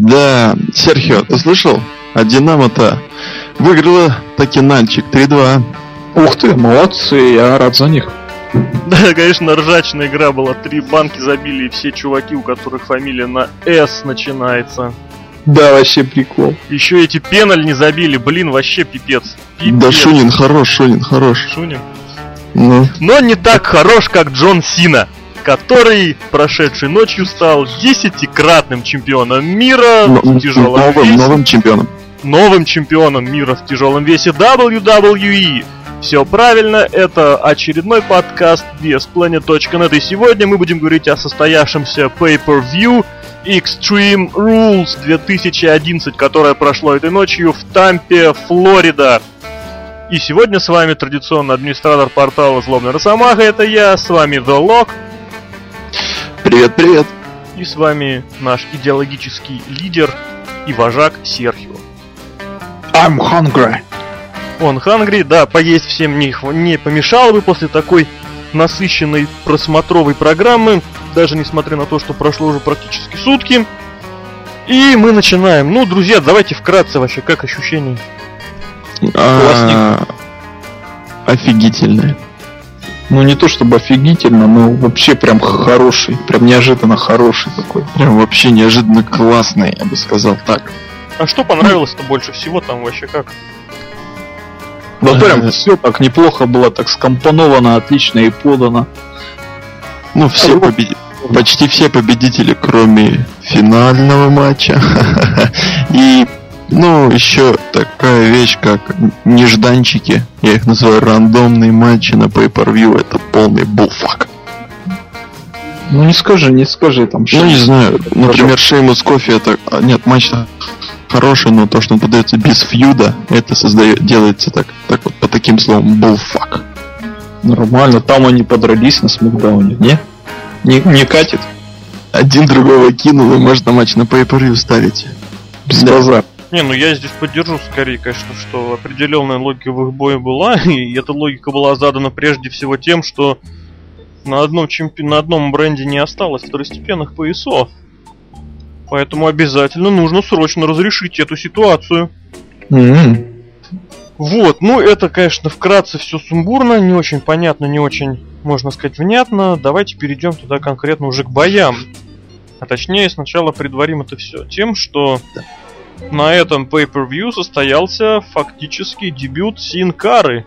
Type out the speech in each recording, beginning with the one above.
Да, Серхио, ты слышал? А Динамо-то выиграла таки Нальчик 3-2. Ух ты, молодцы, я рад за них. Да, конечно, ржачная игра была. Три банки забили, и все чуваки, у которых фамилия на «С» начинается. Да, вообще прикол. Еще эти пеналь не забили, блин, вообще пипец. пипец. Да Шунин хорош, Шунин хорош. Шунин. Ну, Но не так хорош, как Джон Сина, который прошедшей ночью стал десятикратным чемпионом мира но- в тяжелом новым, весе. новым чемпионом. новым чемпионом мира в тяжелом весе WWE. Все правильно, это очередной подкаст BSPlanet.net и сегодня мы будем говорить о состоявшемся Pay-Per-View Extreme Rules 2011, которое прошло этой ночью в Тампе, Флорида. И сегодня с вами традиционно администратор портала Злобный Росомаха, это я, с вами The Lock, Привет, привет. и с вами наш идеологический лидер и вожак Серхио. I'm hungry. Он хангри, да, поесть всем не, не помешало бы после такой насыщенной просмотровой программы, даже несмотря на то, что прошло уже практически сутки. И мы начинаем. Ну, друзья, давайте вкратце вообще, как ощущения. А, Офигительное. Ну не то чтобы офигительно, но вообще прям хороший, прям неожиданно хороший такой. Прям вообще неожиданно классное, я бы сказал так. А что понравилось-то больше всего там вообще как? Да прям все так неплохо было, так скомпоновано, отлично и подано. Ну, все А, победи- Почти все победители, кроме финального матча. И, ну, еще такая вещь, как нежданчики. Я их называю рандомные матчи на Pay-Per-View. Это полный булфак. Ну не скажи, не скажи там. Ну, не знаю. Например, Шеймус Кофе это... а, Нет, матч хороший, но то, что он подается без фьюда, это создает, делается так, так вот по таким словам, булфак. Нормально, там они подрались на смакдауне, не? Не, не катит? Один другого кинул, и можно матч на Pay-Per-View ставить. Без Да. базара. Не, ну я здесь поддержу скорее, конечно, что определенная логика в их бое была, и эта логика была задана прежде всего тем, что на одном, чемпи... на одном бренде не осталось второстепенных поясов. Поэтому обязательно нужно срочно разрешить эту ситуацию. М-м. Вот, ну это, конечно, вкратце все сумбурно, не очень понятно, не очень, можно сказать, внятно. Давайте перейдем туда конкретно уже к боям. А точнее, сначала предварим это все тем, что на этом pay-per-view состоялся фактически дебют Син Кары,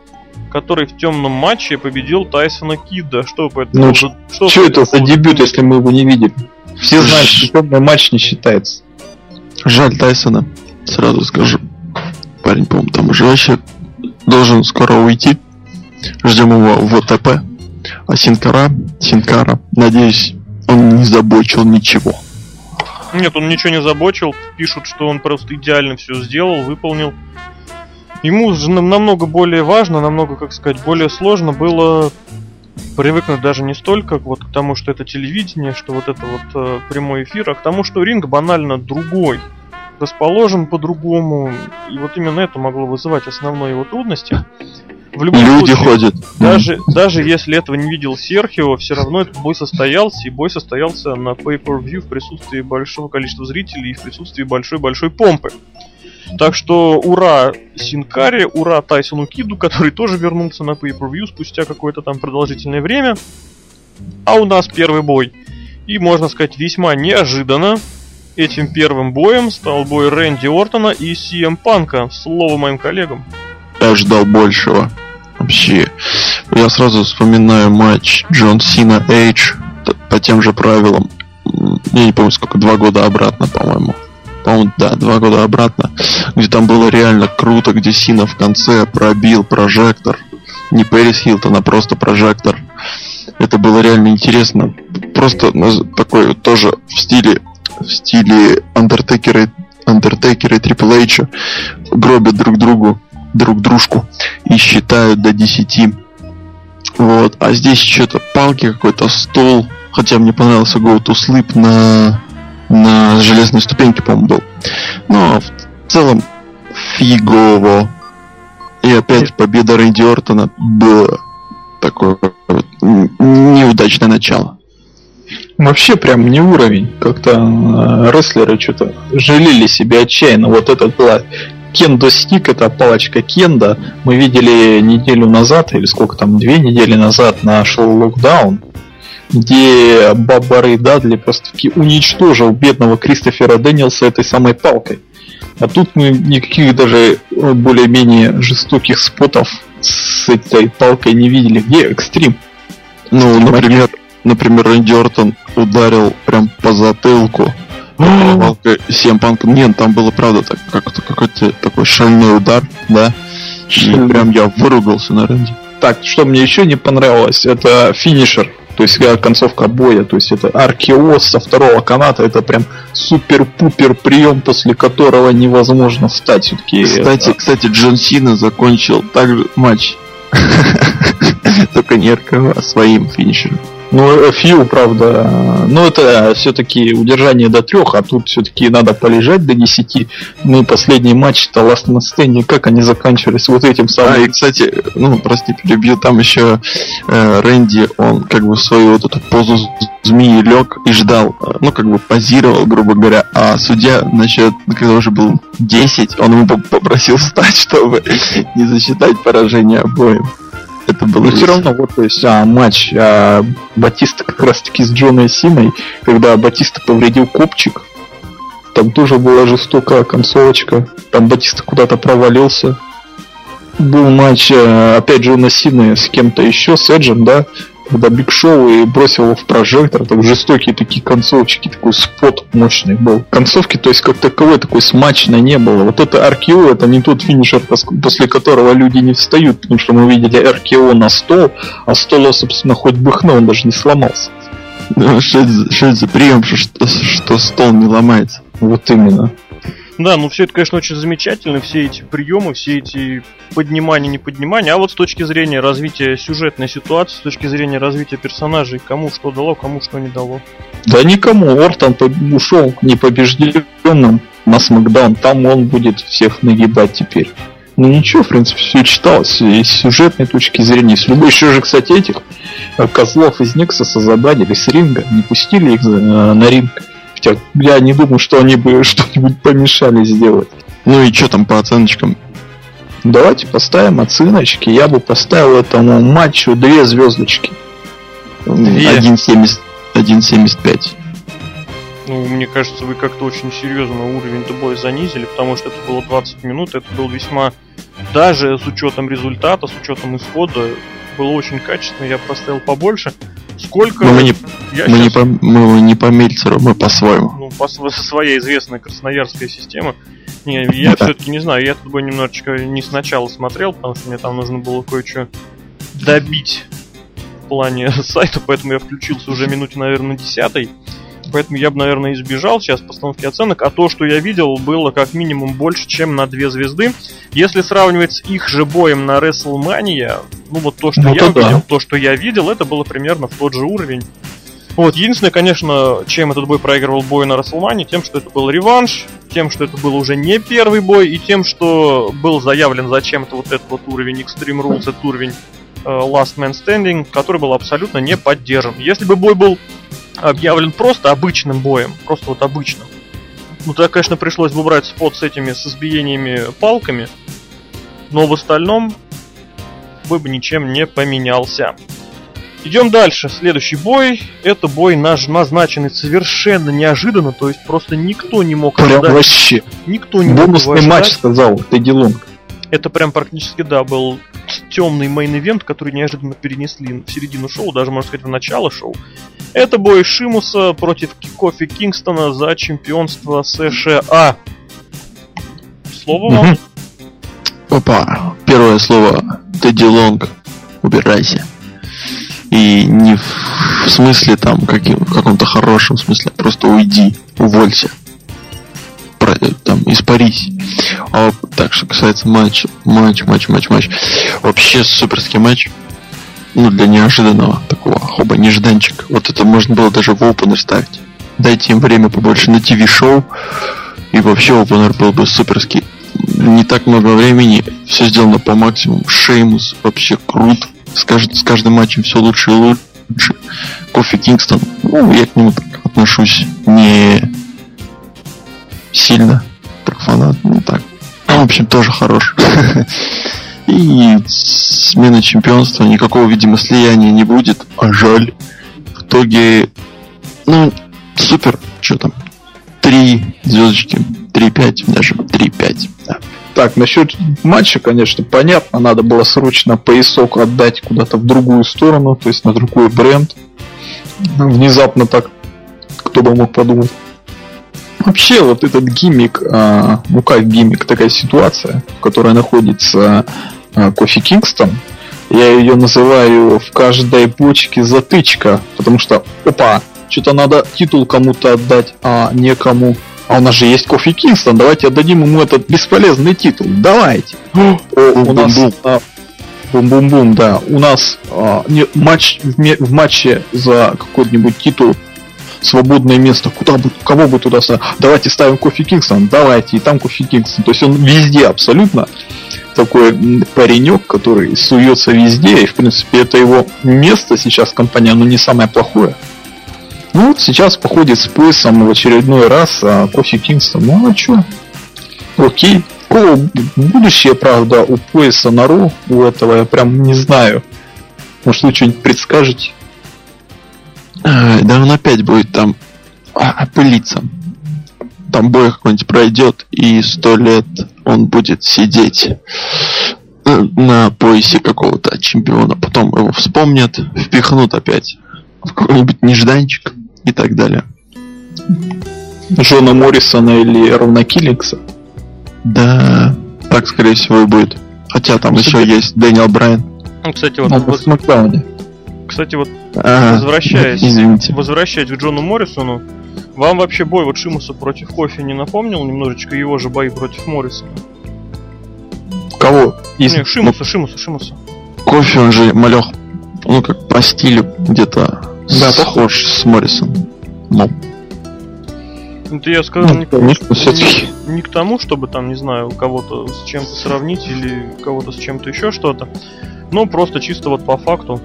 который в темном матче победил Тайсона Кидда. Что по этому Ну, поводу- что Что это за дебют, если мы его не видели? Все знают, что темный матч не считается. Жаль Тайсона, сразу скажу. Парень, по-моему, там уже вообще должен скоро уйти. Ждем его в ОТП. А Синкара, Синкара, надеюсь, он не забочил ничего. Нет, он ничего не забочил. Пишут, что он просто идеально все сделал, выполнил. Ему же нам- намного более важно, намного, как сказать, более сложно было привыкнуть даже не столько вот к тому, что это телевидение, что вот это вот э, прямой эфир, а к тому, что ринг банально другой, расположен по-другому, и вот именно это могло вызывать основные его трудности. В любом Люди случае, ходят. даже, даже если этого не видел Серхио, все равно этот бой состоялся, и бой состоялся на Pay-Per-View в присутствии большого количества зрителей и в присутствии большой-большой помпы. Так что ура Синкаре, ура Тайсону Киду, который тоже вернулся на Pay-Per-View спустя какое-то там продолжительное время. А у нас первый бой. И, можно сказать, весьма неожиданно этим первым боем стал бой Рэнди Ортона и CM Панка. Слово моим коллегам. Я ждал большего. Вообще. Я сразу вспоминаю матч Джон Сина Эйдж по тем же правилам. Я не помню, сколько, два года обратно, по-моему. По-моему, да, два года обратно. Где там было реально круто, где Сина в конце пробил прожектор. Не Пэрис Хилтон, а просто прожектор. Это было реально интересно. Просто наз- такой тоже в стиле в стиле Undertaker и, Undertaker и Triple H гробят друг другу друг дружку и считают до 10. Вот. А здесь что-то палки, какой-то стол. Хотя мне понравился Go to Sleep на, на железной ступеньке, по-моему, был. Но в целом фигово. И опять победа Рэнди Ортона было такое вот неудачное начало. Вообще прям не уровень. Как-то э, рестлеры что-то жалели себя отчаянно. Вот это была Кендо Стик, это палочка Кенда. Мы видели неделю назад, или сколько там, две недели назад на шоу Локдаун, где Баба Рэй Дадли просто таки уничтожил бедного Кристофера Дэниелса этой самой палкой. А тут мы никаких даже э, более-менее жестоких спотов с этой палкой не видели. Где экстрим? Ну, например, например, Рэнди Ортон ударил прям по затылку. Сем Панк. Нет, там было правда так, как-то какой-то такой шальной удар, да. И прям я выругался на Рэнди. Так, что мне еще не понравилось, это финишер. То есть э, концовка боя, то есть это аркеоз со второго каната, это прям супер-пупер прием, после которого невозможно встать все-таки. Кстати, это... кстати, Джон Сина закончил также матч. Только не РК, а своим финишером. Ну, Фью, правда, ну это все-таки удержание до трех, а тут все-таки надо полежать до десяти. Ну и последний матч-то Last Man Standing, как они заканчивались вот этим самым. А, и, кстати, ну, прости, перебью, там еще э, Рэнди, он как бы свою вот эту позу змеи лег и ждал, ну, как бы позировал, грубо говоря, а судья, значит, когда уже был 10, он ему попросил встать, чтобы не засчитать поражение обоим. Это было. Но все равно, вот, то есть, а, матч а, Батиста как раз таки с Джоной Синой, когда Батиста повредил копчик, там тоже была жестокая концовочка, там Батиста куда-то провалился. Был матч, а, опять Джона Сины с кем-то еще, с Эджем, да, когда Биг Шоу и бросил его в прожектор, так жестокие такие концовочки, такой спот мощный был. Концовки, то есть как таковой такой смачной не было. Вот это RKO, это не тот финишер, после которого люди не встают, потому что мы видели RKO на стол, а стол, собственно, хоть бы хна, он даже не сломался. Что это, что это за прием, что, что стол не ломается? Вот именно. Да, ну все это, конечно, очень замечательно, все эти приемы, все эти поднимания, не поднимания, а вот с точки зрения развития сюжетной ситуации, с точки зрения развития персонажей, кому что дало, кому что не дало. Да никому, Ортон ушел непобежденным на Смакдаун, там он будет всех нагибать теперь. Ну ничего, в принципе, все читалось и с сюжетной точки зрения, и с любой еще же, кстати, этих э, козлов из Нексуса забанили с ринга, не пустили их э, на ринг. Хотя я не думаю, что они бы что-нибудь помешали сделать. Ну и что там по оценочкам? Давайте поставим оценочки. Я бы поставил этому матчу две звездочки. 1.75. Ну, мне кажется, вы как-то очень серьезно уровень боя занизили, потому что это было 20 минут, это был весьма, даже с учетом результата, с учетом исхода, было очень качественно, я поставил побольше. Сколько... Но мы не, я мы, сейчас... не по, мы не по Мельцеру, мы по-своему. Ну, по своей известной красноярская система. Не, я да. все-таки не знаю, я этот бой немножечко не сначала смотрел, потому что мне там нужно было кое-что добить в плане сайта, поэтому я включился уже минуте, наверное, десятой. Поэтому я бы, наверное, избежал сейчас постановки оценок. А то, что я видел, было как минимум больше, чем на две звезды. Если сравнивать с их же боем на WrestleMania, ну вот то, что ну, я то видел, да. то, что я видел, это было примерно в тот же уровень. Вот, единственное, конечно, чем этот бой проигрывал бой на Расселмане, тем, что это был реванш, тем, что это был уже не первый бой, и тем, что был заявлен зачем-то вот этот вот уровень Extreme Rules, этот уровень э, Last Man Standing, который был абсолютно не поддержан. Если бы бой был объявлен просто обычным боем, просто вот обычным, ну тогда, конечно, пришлось бы брать spot с этими, с избиениями палками, но в остальном бой бы ничем не поменялся. Идем дальше. Следующий бой. Это бой наш назначенный совершенно неожиданно. То есть просто никто не мог Прям ожидать. вообще. Никто не Бонусный мог матч сказал Тедди Лонг. Это прям практически, да, был темный main event, который неожиданно перенесли в середину шоу, даже, можно сказать, в начало шоу. Это бой Шимуса против Кофи Кингстона за чемпионство США. Слово вам. Опа, первое слово Тедди Лонг. Убирайся. И не в, смысле там каким, в каком-то хорошем смысле, а просто уйди, уволься. Про, там, испарись. А так что касается матча, матч, матч, матч, матч. Вообще суперский матч. Ну, для неожиданного такого хоба, нежданчик. Вот это можно было даже в опенер ставить. Дайте им время побольше на ТВ-шоу. И вообще опенер был бы суперский. Не так много времени, все сделано по максимуму. Шеймус вообще крут с, кажд, с каждым матчем все лучше и лучше. Кофи Кингстон, ну, я к нему так отношусь не сильно, как ну так. В общем, тоже хорош. И смена чемпионства, никакого, видимо, слияния не будет, а жаль. В итоге, ну, супер, что там, три звездочки, 3-5, даже 3-5, да. Так, насчет матча, конечно, понятно, надо было срочно поясок отдать куда-то в другую сторону, то есть на другой бренд. Внезапно так, кто бы мог подумать. Вообще, вот этот гиммик, а, ну как гиммик, такая ситуация, в которой находится а, Кофи Кингстон, я ее называю в каждой бочке затычка, потому что, опа, что-то надо титул кому-то отдать, а некому а у нас же есть Кофи Кингстон, давайте отдадим ему этот бесполезный титул. Давайте. О, у нас а, бум-бум-бум, да. У нас а, не, матч в, в матче за какой-нибудь титул свободное место. Куда бы, кого бы туда ставить? Давайте ставим Кофи Кингстон, давайте, и там Кофи Кингстон. То есть он везде абсолютно такой паренек, который суется везде, и в принципе это его место сейчас в компании, оно не самое плохое. Ну вот сейчас походит с поясом в очередной раз а Кофи Кингстон. Ну а чё? Окей. О, будущее, правда, у пояса на Ру, у этого я прям не знаю. Может вы что-нибудь предскажете? А, да он опять будет там а, пылиться. Там бой какой-нибудь пройдет, и сто лет он будет сидеть э, на поясе какого-то чемпиона. Потом его вспомнят, впихнут опять в какой-нибудь нежданчик и так далее. Джона Моррисона или Ровна Киллингса? Да, так скорее всего и будет. Хотя там Кстати, еще есть Дэниел Брайан. Ну, кстати, вот, вот Смакдауне. Кстати, вот а, возвращаясь, извините. возвращаясь к Джону Моррисону, вам вообще бой вот Шимуса против Кофи не напомнил немножечко его же бои против Моррисона? Кого? Из... Не, Шимуса, ну, Шимуса, Шимуса. Кофи, он же малех, ну как по стилю где-то да, похож с Моррисом. Ну. Это я сказал ну, не, конечно, не, не к тому, чтобы там, не знаю, кого-то с чем-то сравнить или кого-то с чем-то еще что-то. Но просто чисто вот по факту.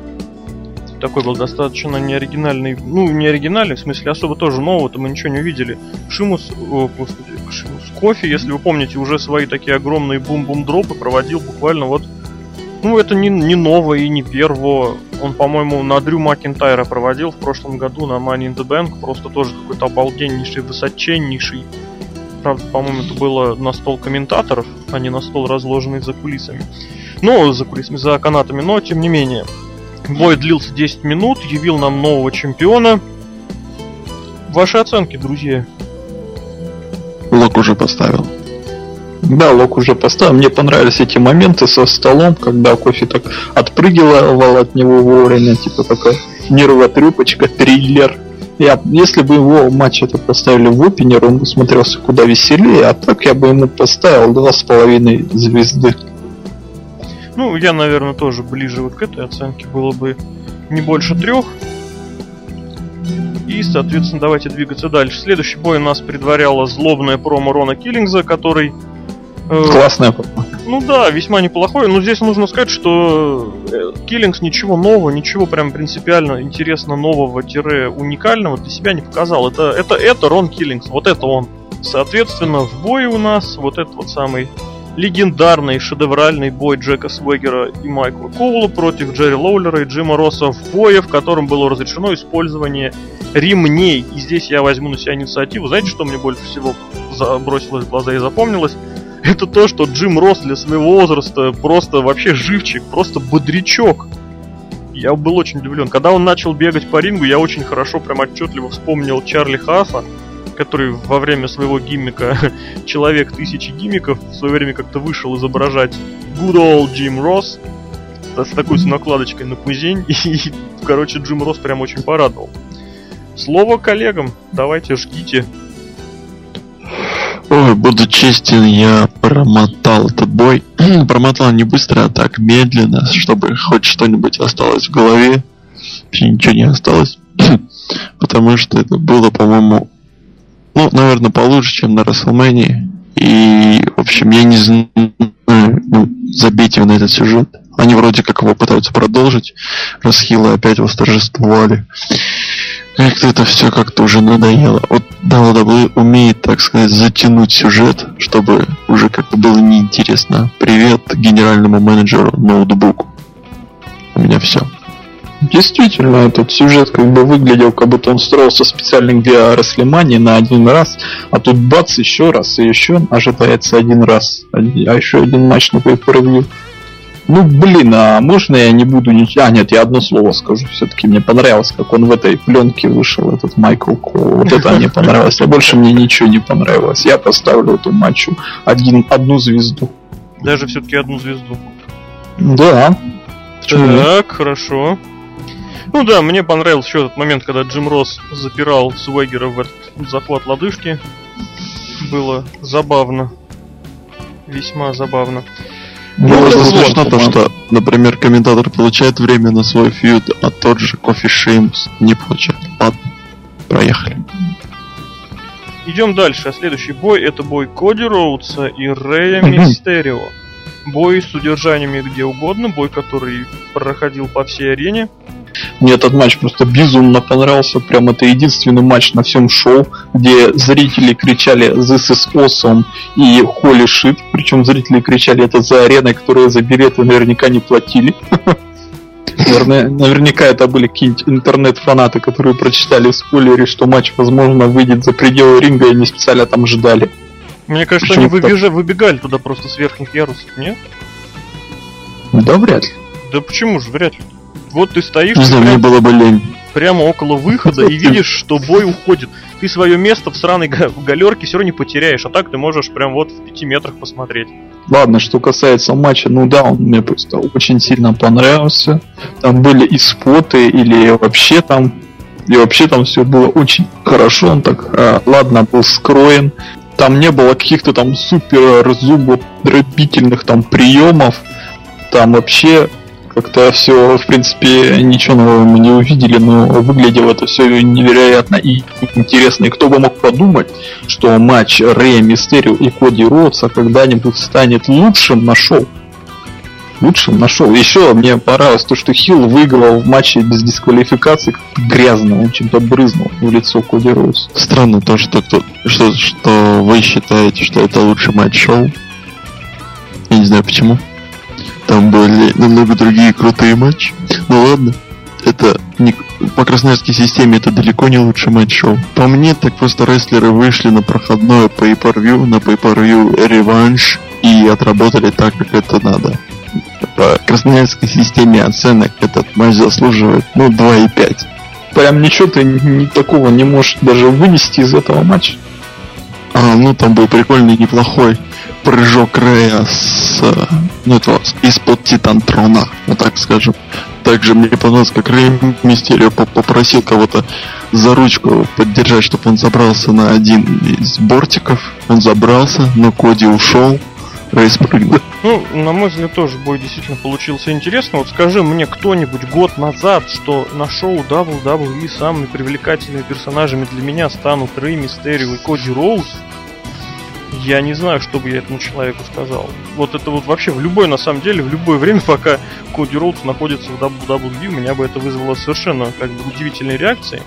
Такой был достаточно неоригинальный, ну, не оригинальный, в смысле особо тоже нового-то мы ничего не увидели. Шимус, о, господи, Шимус Кофе, если вы помните, уже свои такие огромные бум-бум-дропы проводил буквально вот ну, это не, не новое и не первое. Он, по-моему, на Дрю Макентайра проводил в прошлом году на Money in the Bank. Просто тоже какой-то обалденнейший, высоченнейший. Правда, по-моему, это было на стол комментаторов, а не на стол, разложенный за кулисами. Ну, за кулисами, за канатами, но тем не менее. Бой длился 10 минут, явил нам нового чемпиона. Ваши оценки, друзья? Лок уже поставил. Да, лок уже поставил. Мне понравились эти моменты со столом, когда кофе так отпрыгивал от него вовремя, типа такая нервотрепочка, триллер. Я, если бы его матч это поставили в опенер, он бы смотрелся куда веселее, а так я бы ему поставил два с половиной звезды. Ну, я, наверное, тоже ближе вот к этой оценке было бы не больше трех. И, соответственно, давайте двигаться дальше. Следующий бой у нас предваряла злобная промо Рона Киллингза, который Э, Классная Ну да, весьма неплохой. Но здесь нужно сказать, что Киллингс ничего нового, ничего прям принципиально интересно нового-уникального для себя не показал. Это, это, это Рон Киллингс, вот это он. Соответственно, в бое у нас вот этот вот самый легендарный шедевральный бой Джека Свегера и Майкла Коула против Джерри Лоулера и Джима Росса в бое, в котором было разрешено использование ремней. И здесь я возьму на себя инициативу. Знаете, что мне больше всего бросилось в глаза и запомнилось? это то, что Джим Росс для своего возраста просто вообще живчик, просто бодрячок. Я был очень удивлен. Когда он начал бегать по рингу, я очень хорошо, прям отчетливо вспомнил Чарли Хафа, который во время своего гиммика «Человек тысячи гиммиков» в свое время как-то вышел изображать Good Old Jim Росс с такой с накладочкой на пузень. И, короче, Джим Росс прям очень порадовал. Слово коллегам. Давайте, ждите. Ой, буду честен, я промотал этот бой. промотал не быстро, а так медленно, чтобы хоть что-нибудь осталось в голове. Вообще ничего не осталось. Потому что это было, по-моему, ну, наверное, получше, чем на Расселмэнии. И, в общем, я не знаю, ну, забейте на этот сюжет. Они вроде как его пытаются продолжить, раз Хилы опять восторжествовали. Как-то это все как-то уже надоело. Вот WWE умеет, так сказать, затянуть сюжет, чтобы уже как-то было неинтересно. Привет генеральному менеджеру ноутбуку. У меня все. Действительно, этот сюжет как бы выглядел, как будто он строился специально для Расслемании на один раз, а тут бац, еще раз, и еще ожидается один раз, а еще один матч на pay Ну блин, а можно я не буду ничего... А, нет, я одно слово скажу. Все-таки мне понравилось, как он в этой пленке вышел, этот Майкл Кол. Вот это мне понравилось. А больше мне ничего не понравилось. Я поставлю эту матчу один, одну звезду. Даже все-таки одну звезду. Да. Так, хорошо. Ну да, мне понравился еще этот момент, когда Джим Росс запирал Суэгера в этот захват лодыжки. Было забавно. Весьма забавно. Ну это смешно то, что, например, комментатор получает время на свой фьюд, а тот же Кофи Шеймс не получает. Ладно, проехали. Идем дальше. А следующий бой это бой Коди Роудса и Рэя Мистерио. Бой с удержаниями где угодно, бой, который проходил по всей арене. Мне этот матч просто безумно понравился. Прям это единственный матч на всем шоу, где зрители кричали This is awesome и Holy shit. Причем зрители кричали это за ареной, которые за билеты наверняка не платили. Наверное, наверняка это были какие-нибудь интернет-фанаты, которые прочитали в спойлере, что матч, возможно, выйдет за пределы ринга и не специально там ждали. Мне кажется, Почему они выбежали, выбегали туда просто с верхних ярусов, нет? Да вряд ли. Да почему же, вряд ли. Вот ты стоишь... Не знаю, мне было бы лень. Прямо около выхода и видишь, что бой уходит. Ты свое место в сраной галерке все равно не потеряешь, а так ты можешь прям вот в пяти метрах посмотреть. Ладно, что касается матча, ну да, он мне просто очень сильно понравился. Там были и споты, или вообще там и вообще там все было очень хорошо, он так, э, ладно, был скроен. Там не было каких-то там супер зубодробительных там приемов. Там вообще как-то все, в принципе, ничего нового мы не увидели, но выглядело это все невероятно и интересно. И кто бы мог подумать, что матч Рэя Мистерио и Коди Роудса когда-нибудь станет лучшим на шоу. Лучшим нашел. Еще мне понравилось то, что Хилл выиграл в матче без дисквалификации грязно, он чем-то брызнул в лицо Коди Роуз. Странно то, что, что, что вы считаете, что это лучший матч шоу. Я не знаю почему. Там были намного другие крутые матчи. Ну ладно, это не, по красноярской системе это далеко не лучший матч-шоу. По мне, так просто рестлеры вышли на проходное pay-per-view, на pay-per-view реванш и отработали так, как это надо. По красноярской системе оценок этот матч заслуживает, ну, 2,5. Прям ничего ты ни такого не можешь даже вынести из этого матча. А, ну там был прикольный, неплохой прыжок Рэя с, ну, это, из-под Титантрона, вот так скажем. Также мне понравилось, как Рэй Мистерио попросил кого-то за ручку поддержать, чтобы он забрался на один из бортиков. Он забрался, но Коди ушел. Рэй спрыгнул. Ну, на мой взгляд, тоже бой действительно получился интересно. Вот скажи мне кто-нибудь год назад, что на шоу WWE самыми привлекательными персонажами для меня станут Рэй Мистерио и Коди Роуз, я не знаю, что бы я этому человеку сказал. Вот это вот вообще в любой, на самом деле, в любое время, пока Коди Роудс находится в WWE, меня бы это вызвало совершенно как бы удивительной реакцией.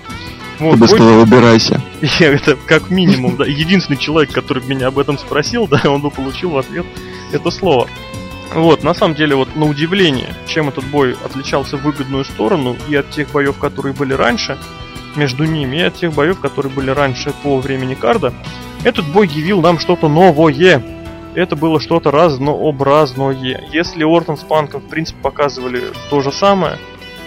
Вот, Ты бы сказал, выбирайся. Я, это как минимум, да. Единственный человек, который меня об этом спросил, да, он бы получил в ответ это слово. Вот, на самом деле, вот на удивление, чем этот бой отличался в выгодную сторону и от тех боев, которые были раньше, между ними, и от тех боев, которые были раньше по времени карда, этот бой явил нам что-то новое. Это было что-то разнообразное. Если Ортон с Панком, в принципе, показывали то же самое,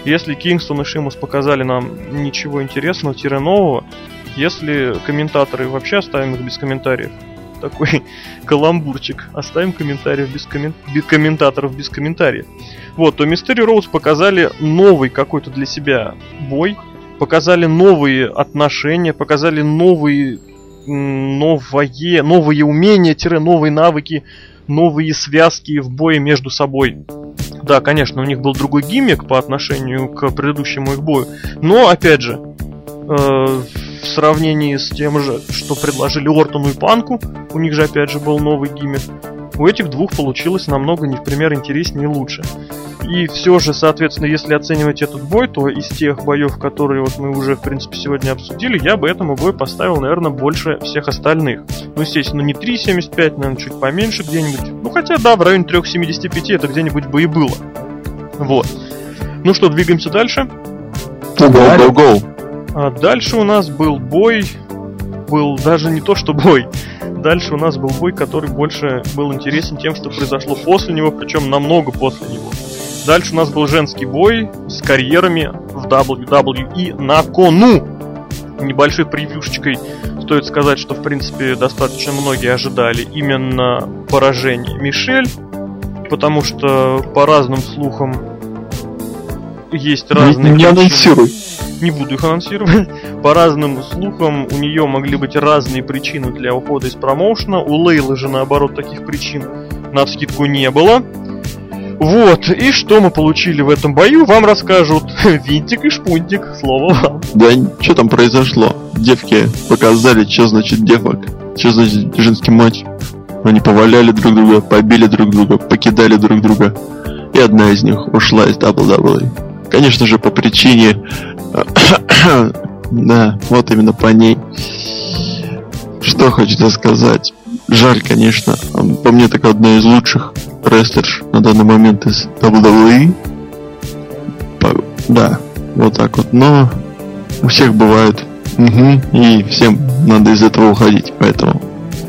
если Кингстон и Шимус показали нам ничего интересного, тире нового, если комментаторы вообще оставим их без комментариев, такой каламбурчик, оставим комментариев без, коммен... без комментаторов без комментариев. Вот, то Мистери Роуз показали новый какой-то для себя бой, показали новые отношения, показали новые новое, новые умения, новые навыки, новые связки в бое между собой. Да, конечно, у них был другой гиммик по отношению к предыдущему их бою, но, опять же, э, в сравнении с тем же, что предложили Ортону и Панку, у них же, опять же, был новый гиммик. У этих двух получилось намного не в пример интереснее и лучше. И все же, соответственно, если оценивать этот бой, то из тех боев, которые вот мы уже, в принципе, сегодня обсудили, я бы этому бою поставил, наверное, больше всех остальных. Ну, естественно, не 3.75, наверное, чуть поменьше где-нибудь. Ну, хотя, да, в районе 3.75 это где-нибудь бы и было. Вот. Ну что, двигаемся дальше. Go, go, go. А дальше у нас был бой, был даже не то что бой, дальше у нас был бой, который больше был интересен тем, что произошло после него, причем намного после него. Дальше у нас был женский бой с карьерами в WWE на кону. Небольшой превьюшечкой стоит сказать, что в принципе достаточно многие ожидали именно поражения Мишель, потому что по разным слухам есть разные... Не, не анонсируй. Не буду их анонсировать. По разным слухам, у нее могли быть разные причины для ухода из промоушена. У Лейлы же, наоборот, таких причин на скидку не было. Вот, и что мы получили в этом бою, вам расскажут Винтик и Шпунтик, слово вам. Да что там произошло? Девки показали, что значит девок, что значит женский матч. Они поваляли друг друга, побили друг друга, покидали друг друга. И одна из них ушла из WWE. Конечно же, по причине... да, вот именно по ней. Что хочется сказать. Жаль, конечно. По мне, так одна из лучших рестлерш на данный момент из WWE. По, да, вот так вот. Но у всех бывает. Угу, и всем надо из этого уходить, поэтому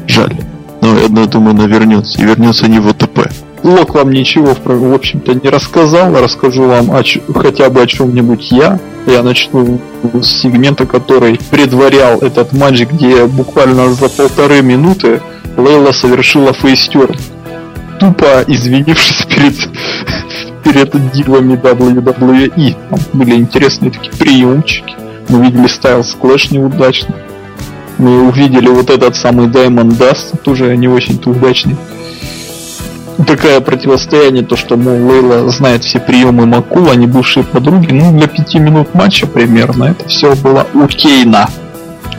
жаль. Но я думаю, она вернется. И вернется не в ОТП. Лок вам ничего, в общем-то, не рассказал. Расскажу вам о, хотя бы о чем-нибудь я. Я начну с сегмента, который предварял этот матч, где буквально за полторы минуты Лейла совершила фейстерн. Тупо извинившись перед, перед дивами WWE. Там были интересные такие приемчики. Мы видели Styles Clash неудачно. Мы увидели вот этот самый Diamond Dust, тоже не очень-то удачный такое противостояние, то что, мол, Лейла знает все приемы Макула, они бывшие подруги, ну, для пяти минут матча примерно, это все было окейно.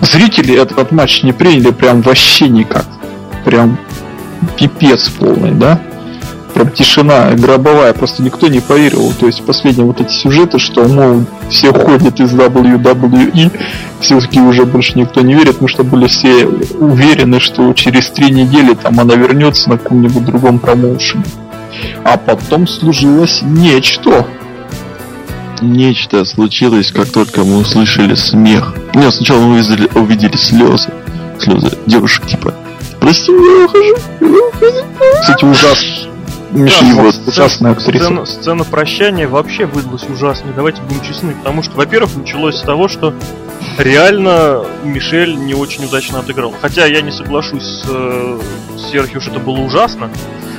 Зрители этот матч не приняли прям вообще никак. Прям пипец полный, да? Прям тишина гробовая, просто никто не поверил. То есть последние вот эти сюжеты, что, мол, все уходят из WWE, все-таки уже больше никто не верит, потому что были все уверены, что через три недели там она вернется на каком-нибудь другом промоушене. А потом служилось нечто. Нечто случилось, как только мы услышали смех. Нет, сначала мы увидели, увидели слезы. Слезы девушек типа Прости, я ухожу. Кстати, ужасно Мишель да, вот ужасная актриса. Сцена, сцена прощания вообще выдалась ужасной. Давайте будем честны, потому что, во-первых, началось с того, что реально Мишель не очень удачно отыграл. Хотя я не соглашусь с, э, Серхио, что это было ужасно.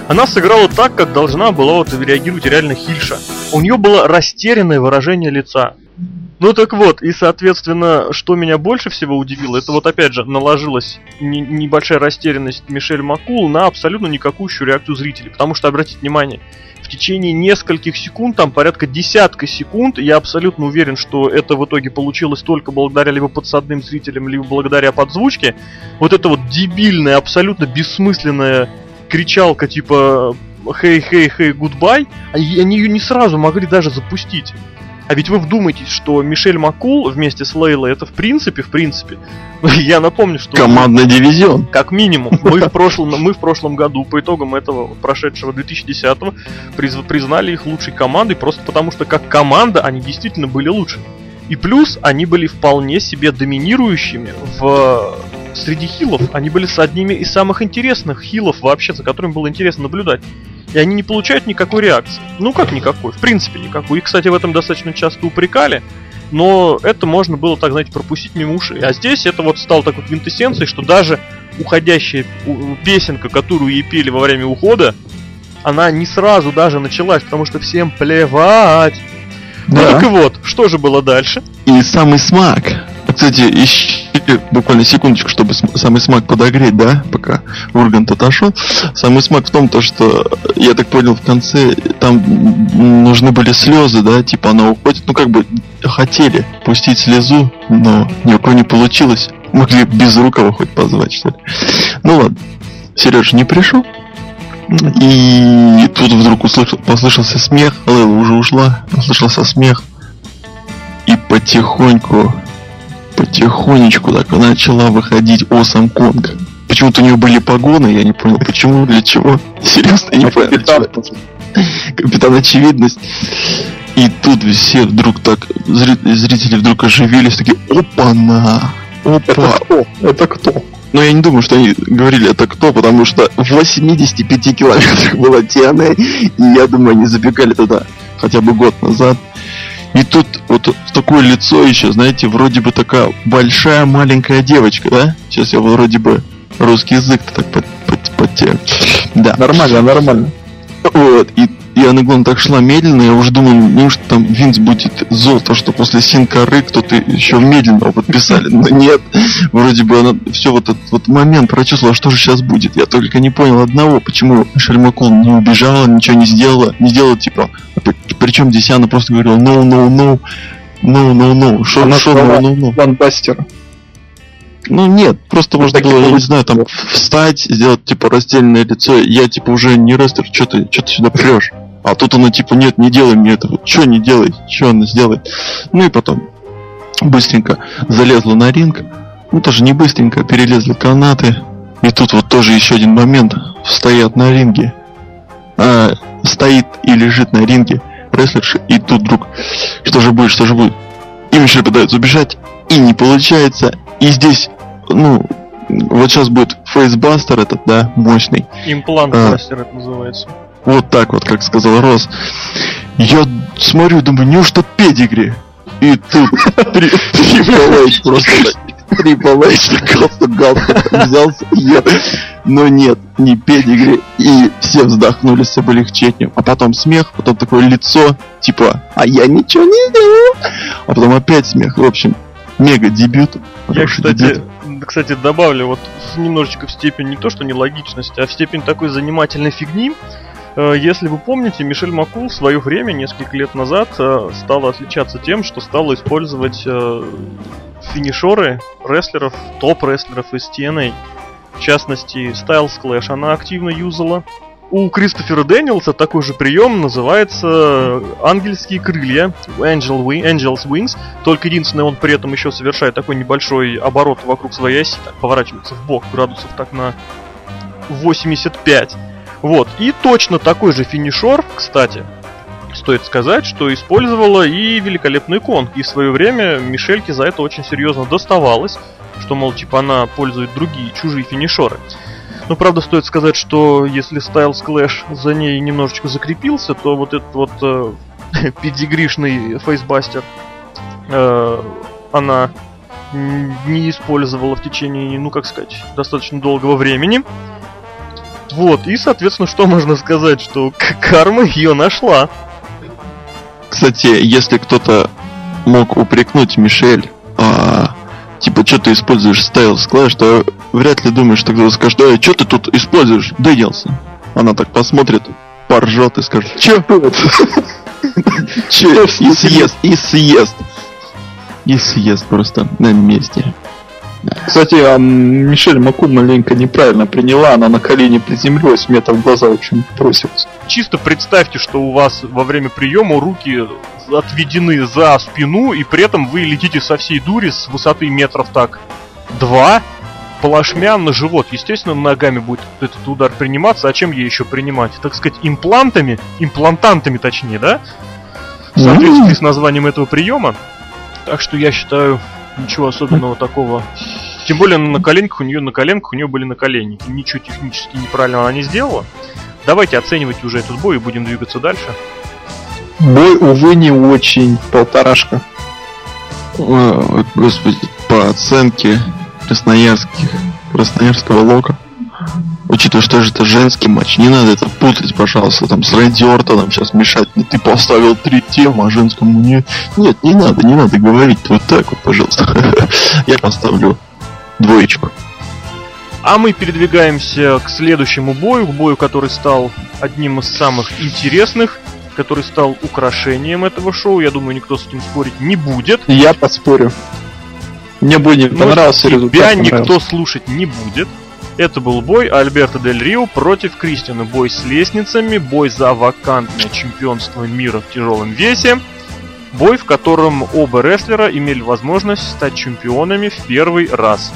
Она сыграла так, как должна была вот реагировать реально Хильша. У нее было растерянное выражение лица. Ну так вот, и соответственно, что меня больше всего удивило, это вот опять же наложилась не, небольшая растерянность Мишель Макул на абсолютно никакущую реакцию зрителей. Потому что, обратите внимание, в течение нескольких секунд, там порядка десятка секунд, я абсолютно уверен, что это в итоге получилось только благодаря либо подсадным зрителям, либо благодаря подзвучке. Вот это вот дебильная, абсолютно бессмысленная кричалка типа «Хей, хей, хей, гудбай», они ее не сразу могли даже запустить. А ведь вы вдумайтесь, что Мишель Макул вместе с Лейлой это в принципе, в принципе, я напомню, что... Командный дивизион. Как минимум. Мы в прошлом, мы в прошлом году по итогам этого прошедшего 2010-го признали их лучшей командой, просто потому что как команда они действительно были лучшими. И плюс они были вполне себе доминирующими в среди хилов. Они были с одними из самых интересных хилов вообще, за которыми было интересно наблюдать и они не получают никакой реакции. Ну как никакой, в принципе никакой. И, кстати, в этом достаточно часто упрекали, но это можно было, так знаете, пропустить мимо ушей. А здесь это вот стало такой квинтэссенцией, что даже уходящая песенка, которую ей пели во время ухода, она не сразу даже началась, потому что всем плевать. Да. Ну так вот, что же было дальше? И самый смак. Кстати, ищи буквально секундочку, чтобы самый смак подогреть, да, пока Ургант отошел. Самый смак в том, то, что, я так понял, в конце там нужны были слезы, да, типа она уходит, ну как бы хотели пустить слезу, но ни у кого не получилось. Могли без рукава хоть позвать, что ли. Ну ладно. Сереж не пришел? И тут вдруг услышал, послышался смех, Лейла уже ушла, послышался смех. И потихоньку, потихонечку так начала выходить Осам Конг. Почему-то у нее были погоны, я не понял, почему, для чего. Серьезно, я не понял, чего. Капитан Очевидность. И тут все вдруг так, зрители вдруг оживились, такие, опа-на, опа. Это кто? Это кто? Но я не думаю, что они говорили это кто, потому что в 85 километрах была Тиана, и я думаю, они забегали туда хотя бы год назад. И тут вот такое лицо еще, знаете, вроде бы такая большая маленькая девочка, да? Сейчас я вроде бы русский язык так под, под, под, под Да. Нормально, нормально. Вот, и и она, главное, так шла медленно, я уже думал, неужто там Винс будет зол, то что после Синкары кто-то еще медленно подписали. Но нет, вроде бы она все вот этот вот момент прочувствовала, что же сейчас будет. Я только не понял одного, почему Шельмакол не убежала, ничего не сделала, не сделала типа, причем здесь она просто говорила no, no, no, no, no, no, шо, она шо, no, no, no. Ванбастера. Ну нет, просто можно было, я не знаю, там встать, сделать типа раздельное лицо. Я типа уже не рестлер, что ты, что ты сюда прешь? А тут она типа, нет, не делай мне этого. Что не делай? Что она сделает? Ну и потом быстренько залезла на ринг. Ну тоже не быстренько, перелезли канаты. И тут вот тоже еще один момент. Стоят на ринге. А, стоит и лежит на ринге рестлерша. И тут вдруг, что же будет, что же будет? И Мишель пытается убежать. И не получается. И здесь, ну, вот сейчас будет фейсбастер этот, да, мощный. Имплант-бастер а, это называется. Вот так вот, как сказал Рос. Я смотрю, думаю, неужто педигри? И тут Трипл Эйч просто Трипл Эйч просто галстук взялся и Но нет, не педигри. И все вздохнули с облегчением. А потом смех, потом такое лицо, типа, а я ничего не сделал. А потом опять смех. В общем, мега дебют. Я, кстати, дебют. кстати, добавлю вот немножечко в степень не то, что нелогичности, а в степень такой занимательной фигни. Э, если вы помните, Мишель Макул в свое время, несколько лет назад, э, стала отличаться тем, что стала использовать э, финишеры рестлеров, топ-рестлеров из TNA. В частности, Styles Clash она активно юзала. У Кристофера Дэниелса такой же прием называется ангельские крылья, Angel Wing, Angel's Wings. Только единственное, он при этом еще совершает такой небольшой оборот вокруг своей оси, так, поворачивается в бок градусов так на 85. Вот. И точно такой же финишер, кстати, стоит сказать, что использовала и великолепный кон. И в свое время Мишельке за это очень серьезно доставалось, что, мол, типа она пользует другие чужие финишеры. Но правда стоит сказать, что если Styles Clash за ней немножечко закрепился, то вот этот вот э, педигришный фейсбастер э, она не использовала в течение, ну как сказать, достаточно долгого времени. Вот, и, соответственно, что можно сказать, что карма ее нашла. Кстати, если кто-то мог упрекнуть Мишель, а, типа, что ты используешь Styles Clash, то вряд ли думаешь, что кто-то скажет, да, что ты тут используешь, Дэнилсон. Она так посмотрит, поржет и скажет, че? Че? И съест, и съест. И съест просто на месте. Кстати, а Мишель Маку маленько неправильно приняла, она на колени приземлилась, мне там в глаза очень бросилось. Чисто представьте, что у вас во время приема руки отведены за спину, и при этом вы летите со всей дури с высоты метров так два, плашмя на живот. Естественно, ногами будет этот удар приниматься, а чем ей еще принимать? Так сказать, имплантами, имплантантами точнее, да? В соответствии с названием этого приема. Так что я считаю, ничего особенного такого. Тем более на коленках у нее на коленках у нее были наколенники. Ничего технически неправильно она не сделала. Давайте оценивать уже этот бой и будем двигаться дальше. Бой, увы, не очень. Полторашка. О, господи, по оценке красноярских, красноярского лока Учитывая, что же это женский матч, не надо это путать, пожалуйста, там с Рэнди Ортоном сейчас мешать. Ну, ты поставил три темы, а женскому не... Нет, не надо, не надо говорить вот так вот, пожалуйста. Я поставлю двоечку. А мы передвигаемся к следующему бою, к бою, который стал одним из самых интересных, который стал украшением этого шоу. Я думаю, никто с этим спорить не будет. Я поспорю. Мне не понравился результат. Тебя никто слушать не будет. Это был бой Альберто Дель Рио против Кристиана. Бой с лестницами, бой за вакантное чемпионство мира в тяжелом весе. Бой, в котором оба рестлера имели возможность стать чемпионами в первый раз.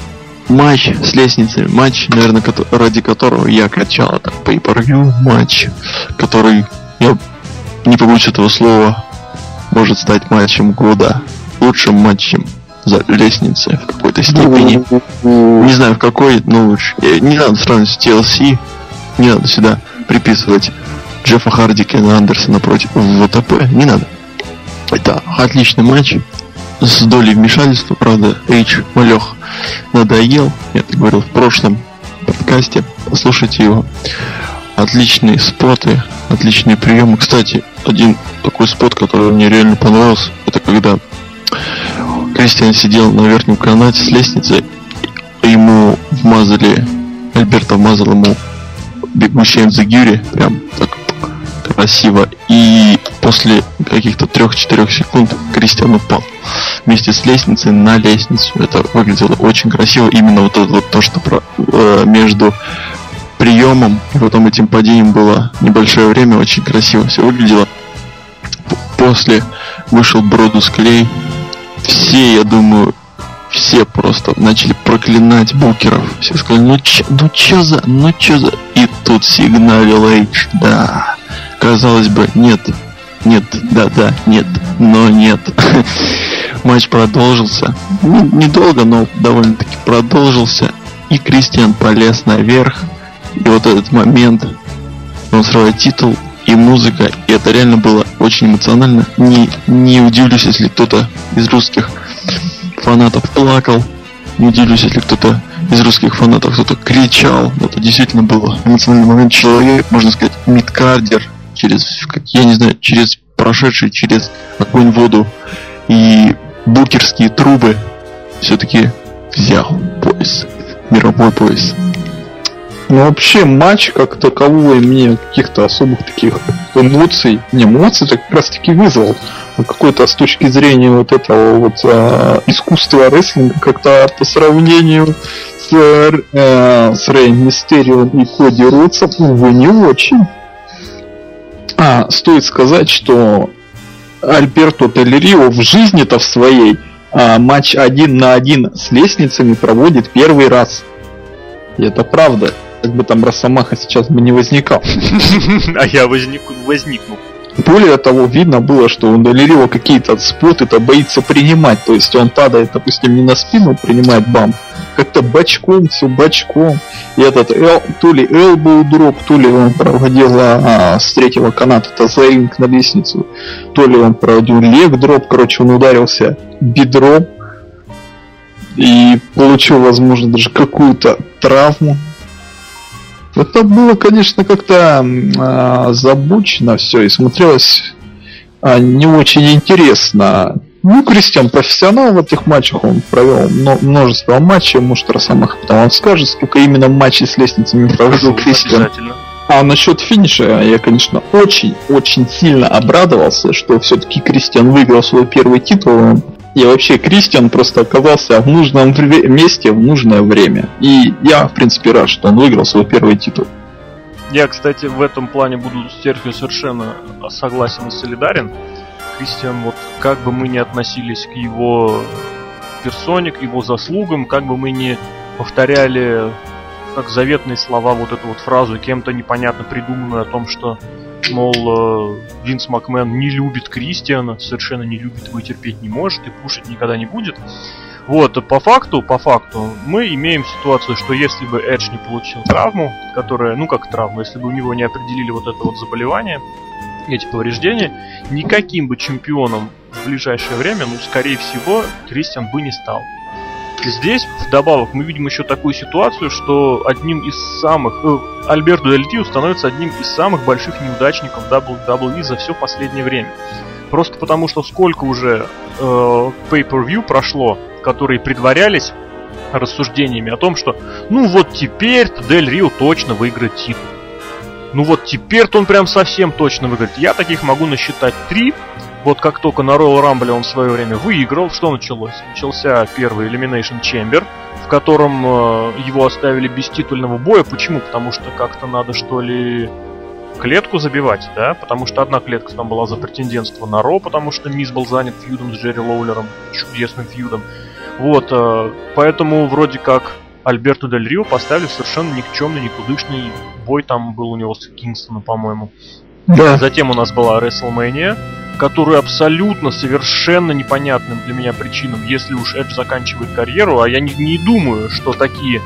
Матч с лестницей, матч, наверное, ради которого я качал это pay per матч, который, я не побоюсь этого слова, может стать матчем года, лучшим матчем за лестницей в какой-то степени. Не знаю в какой, но лучше. Не надо сравнивать с TLC, не надо сюда приписывать Джеффа Харди, Кена Андерсона против ВТП, не надо. Это отличный матч с долей вмешательства, правда, Эйч Малех надоел, я это говорил в прошлом подкасте, послушайте его. Отличные споты, отличные приемы. Кстати, один такой спот, который мне реально понравился, это когда Кристиан сидел на верхнем канате с лестницы, ему вмазали, Альберто вмазал ему бегущий Энзагюри, прям так красиво. И после каких-то 3-4 секунд Кристиан упал вместе с лестницей на лестницу. Это выглядело очень красиво. Именно вот это вот то, что про, э, между приемом и потом этим падением было небольшое время, очень красиво все выглядело. После вышел Бродус Клей. Все, я думаю, все просто начали проклинать букеров. Все сказали, ну чё, ну чё за, ну чё за... И тут сигналил Эйдж, да. Казалось бы, нет, нет, да, да, нет, но нет. Матч продолжился. Недолго, но довольно-таки продолжился. И Кристиан полез наверх. И вот этот момент, он срывает титул и музыка, и это реально было очень эмоционально. Не, не удивлюсь, если кто-то из русских фанатов плакал. Не удивлюсь, если кто-то из русских фанатов кто-то кричал. Это действительно был эмоциональный момент. Человек, можно сказать, мидкардер, через, я не знаю, через прошедший через огонь, воду и букерские трубы все-таки взял пояс, мировой пояс. Ну вообще матч как таковой мне каких-то особых таких эмоций, не эмоций, так как раз таки вызвал. А какой-то с точки зрения вот этого вот а, искусства рестлинга, как-то по сравнению с, э, с Рэй Мистерио и Коди Ротсом, увы, не очень. А, стоит сказать, что Альберто Телерио в жизни-то в своей а, матч один на один с лестницами проводит первый раз. И это правда. Как бы там Росомаха сейчас бы не возникал. А я возник, возникну. Более того, видно было, что у Делерио какие-то споты-то боится принимать. То есть он падает, допустим, не на спину, принимает бамп, как-то бочком, все бочком. И этот эл, то ли elbow дроп, то ли он проводил а, с третьего каната тазаинг на лестницу, то ли он проводил лег дроп, короче, он ударился бедром и получил, возможно, даже какую-то травму. Это было, конечно, как-то а, забучено все и смотрелось а, не очень интересно. Ну, Кристиан профессионал в этих матчах, он провел множество матчей, может, Росомаха потом он скажет, сколько именно матчей с лестницами проводил Кристиан. А насчет финиша я, конечно, очень-очень сильно обрадовался, что все-таки Кристиан выиграл свой первый титул. И вообще Кристиан просто оказался в нужном месте в нужное время. И я, в принципе, рад, что он выиграл свой первый титул. Я, кстати, в этом плане буду с Серхио совершенно согласен и солидарен. Кристиан, вот как бы мы ни относились к его персоне, к его заслугам, как бы мы ни повторяли как заветные слова вот эту вот фразу, кем-то непонятно придуманную о том, что, мол, э, Винс Макмен не любит Кристиана, совершенно не любит его терпеть не может и кушать никогда не будет. Вот, по факту, по факту, мы имеем ситуацию, что если бы Эдж не получил травму, которая, ну как травму, если бы у него не определили вот это вот заболевание, эти повреждения, никаким бы чемпионом в ближайшее время, ну, скорее всего, Кристиан бы не стал. Здесь, вдобавок, мы видим еще такую ситуацию, что одним из самых... Э, Альберто Дель Тио становится одним из самых больших неудачников WWE за все последнее время. Просто потому, что сколько уже э, pay-per-view прошло, которые предварялись рассуждениями о том, что ну вот теперь Дель Рио точно выиграет титул ну вот теперь-то он прям совсем точно выиграет. Я таких могу насчитать три. Вот как только на Royal Rumble он в свое время выиграл, что началось? Начался первый Elimination Chamber, котором э, его оставили без титульного боя. Почему? Потому что как-то надо, что ли, клетку забивать, да? Потому что одна клетка там была за претендентство на Ро, потому что Мисс был занят фьюдом с Джерри Лоулером, чудесным фьюдом. Вот, э, поэтому вроде как Альберту Дель Рио поставили совершенно никчемный, никудышный бой там был у него с Кингстоном, по-моему. Да. Затем у нас была WrestleMania, которую абсолютно совершенно непонятным для меня причинам, если уж Эдж заканчивает карьеру, а я не, не думаю, что такие,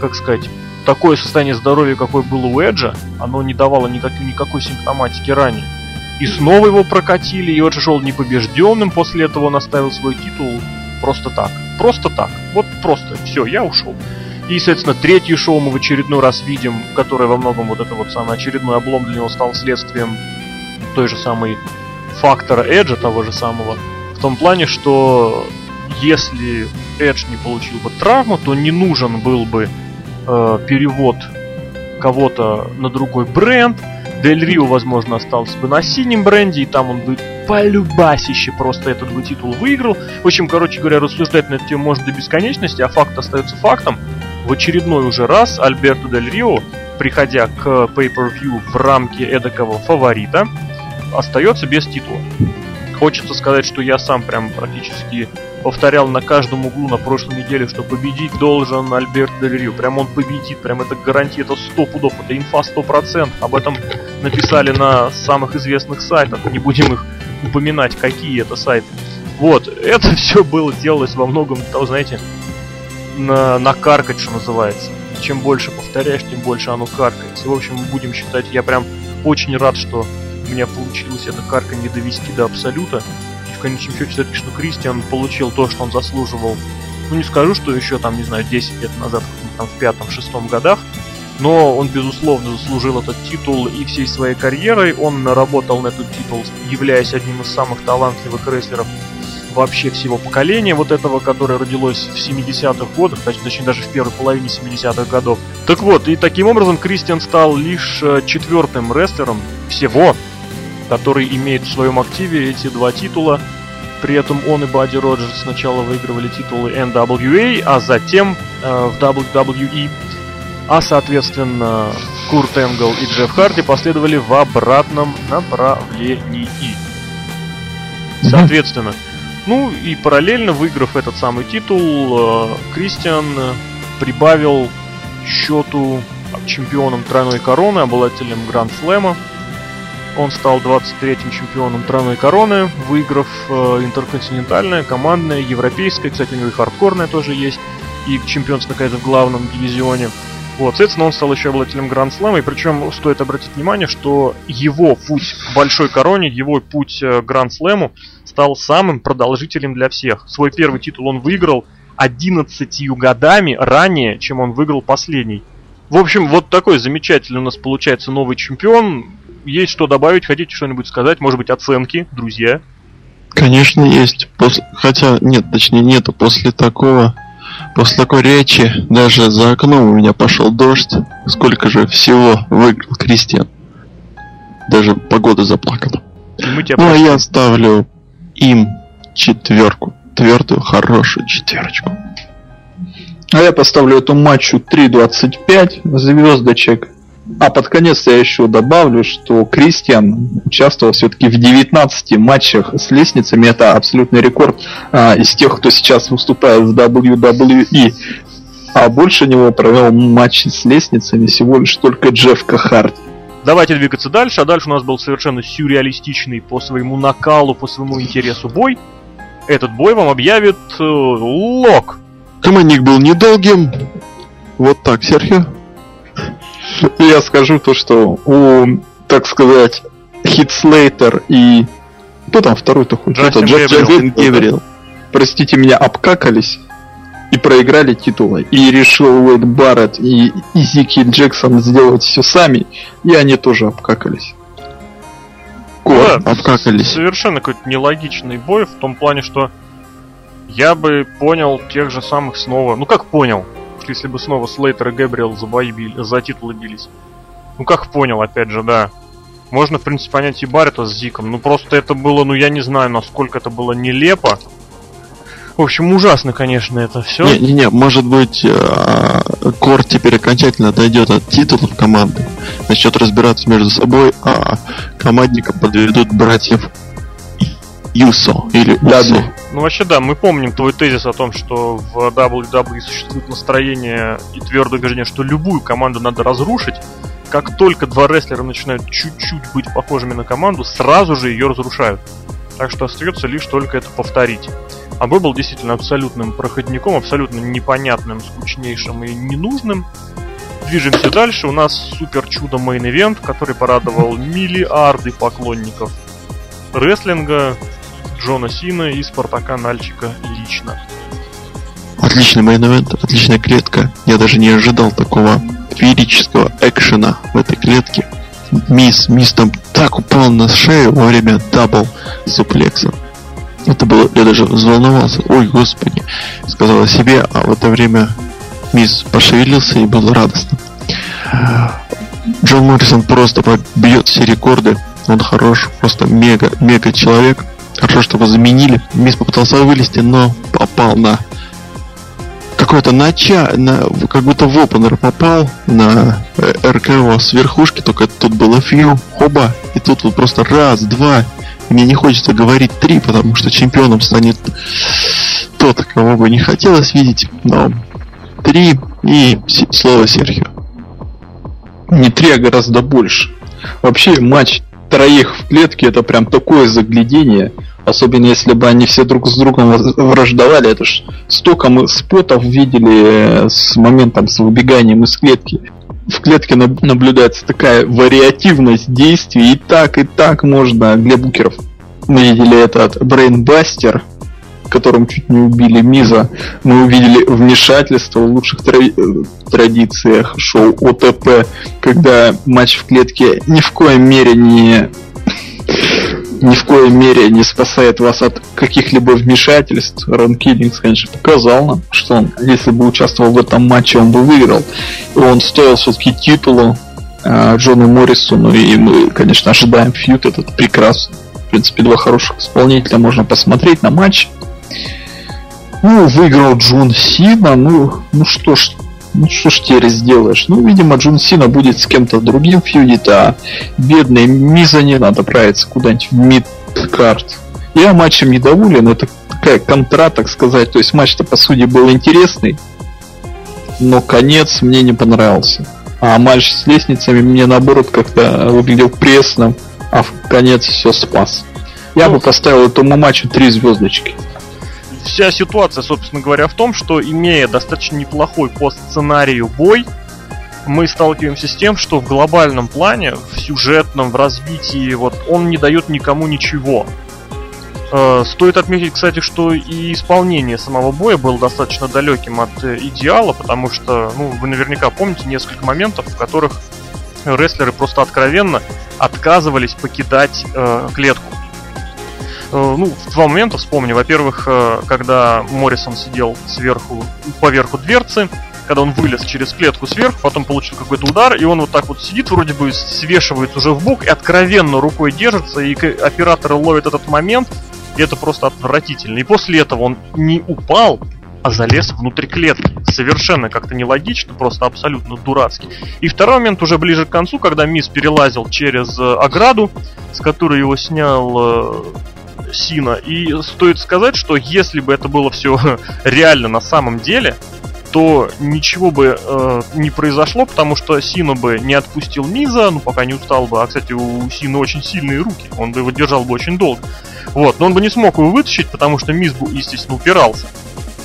как сказать, такое состояние здоровья, какое было у Эджа, оно не давало никакой, никакой симптоматики ранее. И снова его прокатили, и Эдж шел непобежденным, после этого он оставил свой титул просто так. Просто так. Вот просто. Все, я ушел. И, соответственно, третье шоу мы в очередной раз видим, которое во многом вот это вот самый очередной облом для него стал следствием той же самой фактора Эджа, того же самого. В том плане, что если Эдж не получил бы травму, то не нужен был бы э, перевод кого-то на другой бренд. Дель Рио, возможно, остался бы на синем бренде, и там он бы полюбасище просто этот бы титул выиграл. В общем, короче говоря, рассуждать на эту тему можно до бесконечности, а факт остается фактом. В очередной уже раз Альберто Дель Рио, приходя к Pay-Per-View в рамке эдакого фаворита, остается без титула. Хочется сказать, что я сам прям практически повторял на каждом углу на прошлой неделе, что победить должен Альберт Дель Рио. Прям он победит, прям это гарантия, это сто пудов, это инфа сто процентов. Об этом написали на самых известных сайтах, не будем их упоминать, какие это сайты. Вот, это все было, делалось во многом, знаете, на, накаркать, что называется. Чем больше повторяешь, тем больше оно каркается. В общем, будем считать, я прям очень рад, что у меня получилось это карканье довести до абсолюта. И в конечном счете все-таки, что Кристиан получил то, что он заслуживал. Ну, не скажу, что еще там, не знаю, 10 лет назад, там в пятом-шестом годах, но он, безусловно, заслужил этот титул и всей своей карьерой. Он работал на этот титул, являясь одним из самых талантливых рестлеров вообще всего поколения вот этого, которое родилось в 70-х годах, точнее даже в первой половине 70-х годов. Так вот, и таким образом Кристиан стал лишь э, четвертым рестлером всего, который имеет в своем активе эти два титула. При этом он и Бадди Роджерс сначала выигрывали титулы NWA, а затем э, в WWE а соответственно Курт Энгл и Джефф Харди последовали в обратном направлении. Соответственно, ну и параллельно, выиграв этот самый титул, э, Кристиан прибавил счету чемпионом тройной короны, обладателем Гранд Слэма. Он стал 23-м чемпионом тройной короны, выиграв э, интерконтинентальное, командное, европейское, кстати, у него и хардкорное тоже есть, и чемпионство, наконец, в главном дивизионе. Вот, соответственно, он стал еще обладателем Гранд Слэма, и причем стоит обратить внимание, что его путь к большой короне, его путь к Гранд Слэму стал самым продолжительным для всех. Свой первый титул он выиграл 11 годами ранее, чем он выиграл последний. В общем, вот такой замечательный у нас получается новый чемпион. Есть что добавить? Хотите что-нибудь сказать? Может быть, оценки, друзья? Конечно, есть. Пос... Хотя, нет, точнее, нету. После такого После такой речи даже за окном у меня пошел дождь. Сколько же всего выиграл Кристиан. Даже погода заплакала. Ну, а я ставлю им четверку. Твердую, хорошую четверочку. А я поставлю эту матчу 3.25 звездочек. А под конец я еще добавлю, что Кристиан участвовал все-таки в 19 матчах с лестницами. Это абсолютный рекорд а, из тех, кто сейчас выступает в WWE. А больше него провел матчи с лестницами всего лишь только Джефф Кахарт. Давайте двигаться дальше. А дальше у нас был совершенно сюрреалистичный по своему накалу, по своему интересу бой. Этот бой вам объявит э, Лок. Командник был недолгим. Вот так, Серхио. Я скажу то, что у, так сказать, Хитслейтер и... Кто там второй-то хоть? Джастин Геврил. Простите меня, обкакались и проиграли титулы. И решил Уэйд Барретт и Изики Джексон сделать все сами, и они тоже обкакались. Кор, да, обкакались. Совершенно какой-то нелогичный бой в том плане, что я бы понял тех же самых снова. Ну как понял? если бы снова Слейтер и Гэбриэл за бои били, за титулы бились. Ну как понял, опять же, да. Можно, в принципе, понять и Баррета с Зиком. Ну просто это было, ну я не знаю, насколько это было нелепо. В общем, ужасно, конечно, это все. Не-не-не, может быть, э, Кор теперь окончательно дойдет от титулов команды, начнет разбираться между собой, а командникам подведут братьев Юсо или Усо. Ну вообще да, мы помним твой тезис о том, что в WWE существует настроение и твердое убеждение, что любую команду надо разрушить. Как только два рестлера начинают чуть-чуть быть похожими на команду, сразу же ее разрушают. Так что остается лишь только это повторить. А Бой был действительно абсолютным проходником, абсолютно непонятным, скучнейшим и ненужным. Движемся дальше. У нас супер чудо main event, который порадовал миллиарды поклонников рестлинга, Джона Сина и Спартака Нальчика лично. Отличный main event, отличная клетка. Я даже не ожидал такого феерического экшена в этой клетке. Миз, Миз там так упал на шею во время double суплекса. Это было, я даже взволновался. Ой, господи, сказал о себе, а в это время мисс пошевелился и было радостно. Джон Моррисон просто бьет все рекорды. Он хорош, просто мега, мега человек. Хорошо, что его заменили. Мисс попытался вылезти, но попал на какое-то нача, на, как будто в опенер попал на э, РКО с верхушки, только тут было фью, хоба, и тут вот просто раз, два, мне не хочется говорить три, потому что чемпионом станет тот, кого бы не хотелось видеть, но три и слово Серхио. Не три, а гораздо больше. Вообще матч троих в клетке это прям такое заглядение. Особенно если бы они все друг с другом враждовали. Это ж столько мы спотов видели с моментом с выбеганием из клетки. В клетке наблюдается такая вариативность действий. И так, и так можно для букеров. Мы видели этот Брейнбастер, которым чуть не убили Миза. Мы увидели вмешательство в лучших тра- традициях шоу ОТП, когда матч в клетке ни в коем мере не ни в коей мере не спасает вас от каких-либо вмешательств. Рон Киллингс, конечно, показал нам, что он, если бы участвовал в этом матче, он бы выиграл. И он стоил все-таки титулу э, Джону Моррисону, и мы, конечно, ожидаем фьют этот прекрасный. В принципе, два хороших исполнителя можно посмотреть на матч. Ну, выиграл Джон Сина, ну, ну что ж, ну что ж теперь сделаешь? Ну, видимо, Джон Сина будет с кем-то другим фьюдить, а бедный Миза не надо правиться куда-нибудь в мидкарт. Я матчем недоволен, это такая контра, так сказать. То есть матч-то по сути был интересный, но конец мне не понравился. А матч с лестницами мне наоборот как-то выглядел пресным, а в конец все спас. Я ну, бы поставил этому матчу три звездочки вся ситуация, собственно говоря, в том, что имея достаточно неплохой по сценарию бой, мы сталкиваемся с тем, что в глобальном плане, в сюжетном, в развитии, вот он не дает никому ничего. Э, стоит отметить, кстати, что и исполнение самого боя было достаточно далеким от э, идеала, потому что, ну, вы наверняка помните несколько моментов, в которых рестлеры просто откровенно отказывались покидать э, клетку. Э, ну, два момента вспомню. Во-первых, э, когда Моррисон сидел сверху, поверху дверцы, когда он вылез через клетку сверху, потом получил какой-то удар, и он вот так вот сидит, вроде бы свешивается уже в бок и откровенно рукой держится, и операторы ловят этот момент, и это просто отвратительно. И после этого он не упал, а залез внутрь клетки. Совершенно как-то нелогично, просто абсолютно дурацкий. И второй момент уже ближе к концу, когда Мисс перелазил через э, ограду, с которой его снял Сина. И стоит сказать, что если бы это было все реально на самом деле, то ничего бы э, не произошло, потому что Сина бы не отпустил Миза, ну пока не устал бы. А кстати, у Сина очень сильные руки, он бы его держал бы очень долго. Вот, но он бы не смог его вытащить, потому что Миз бы, естественно, упирался.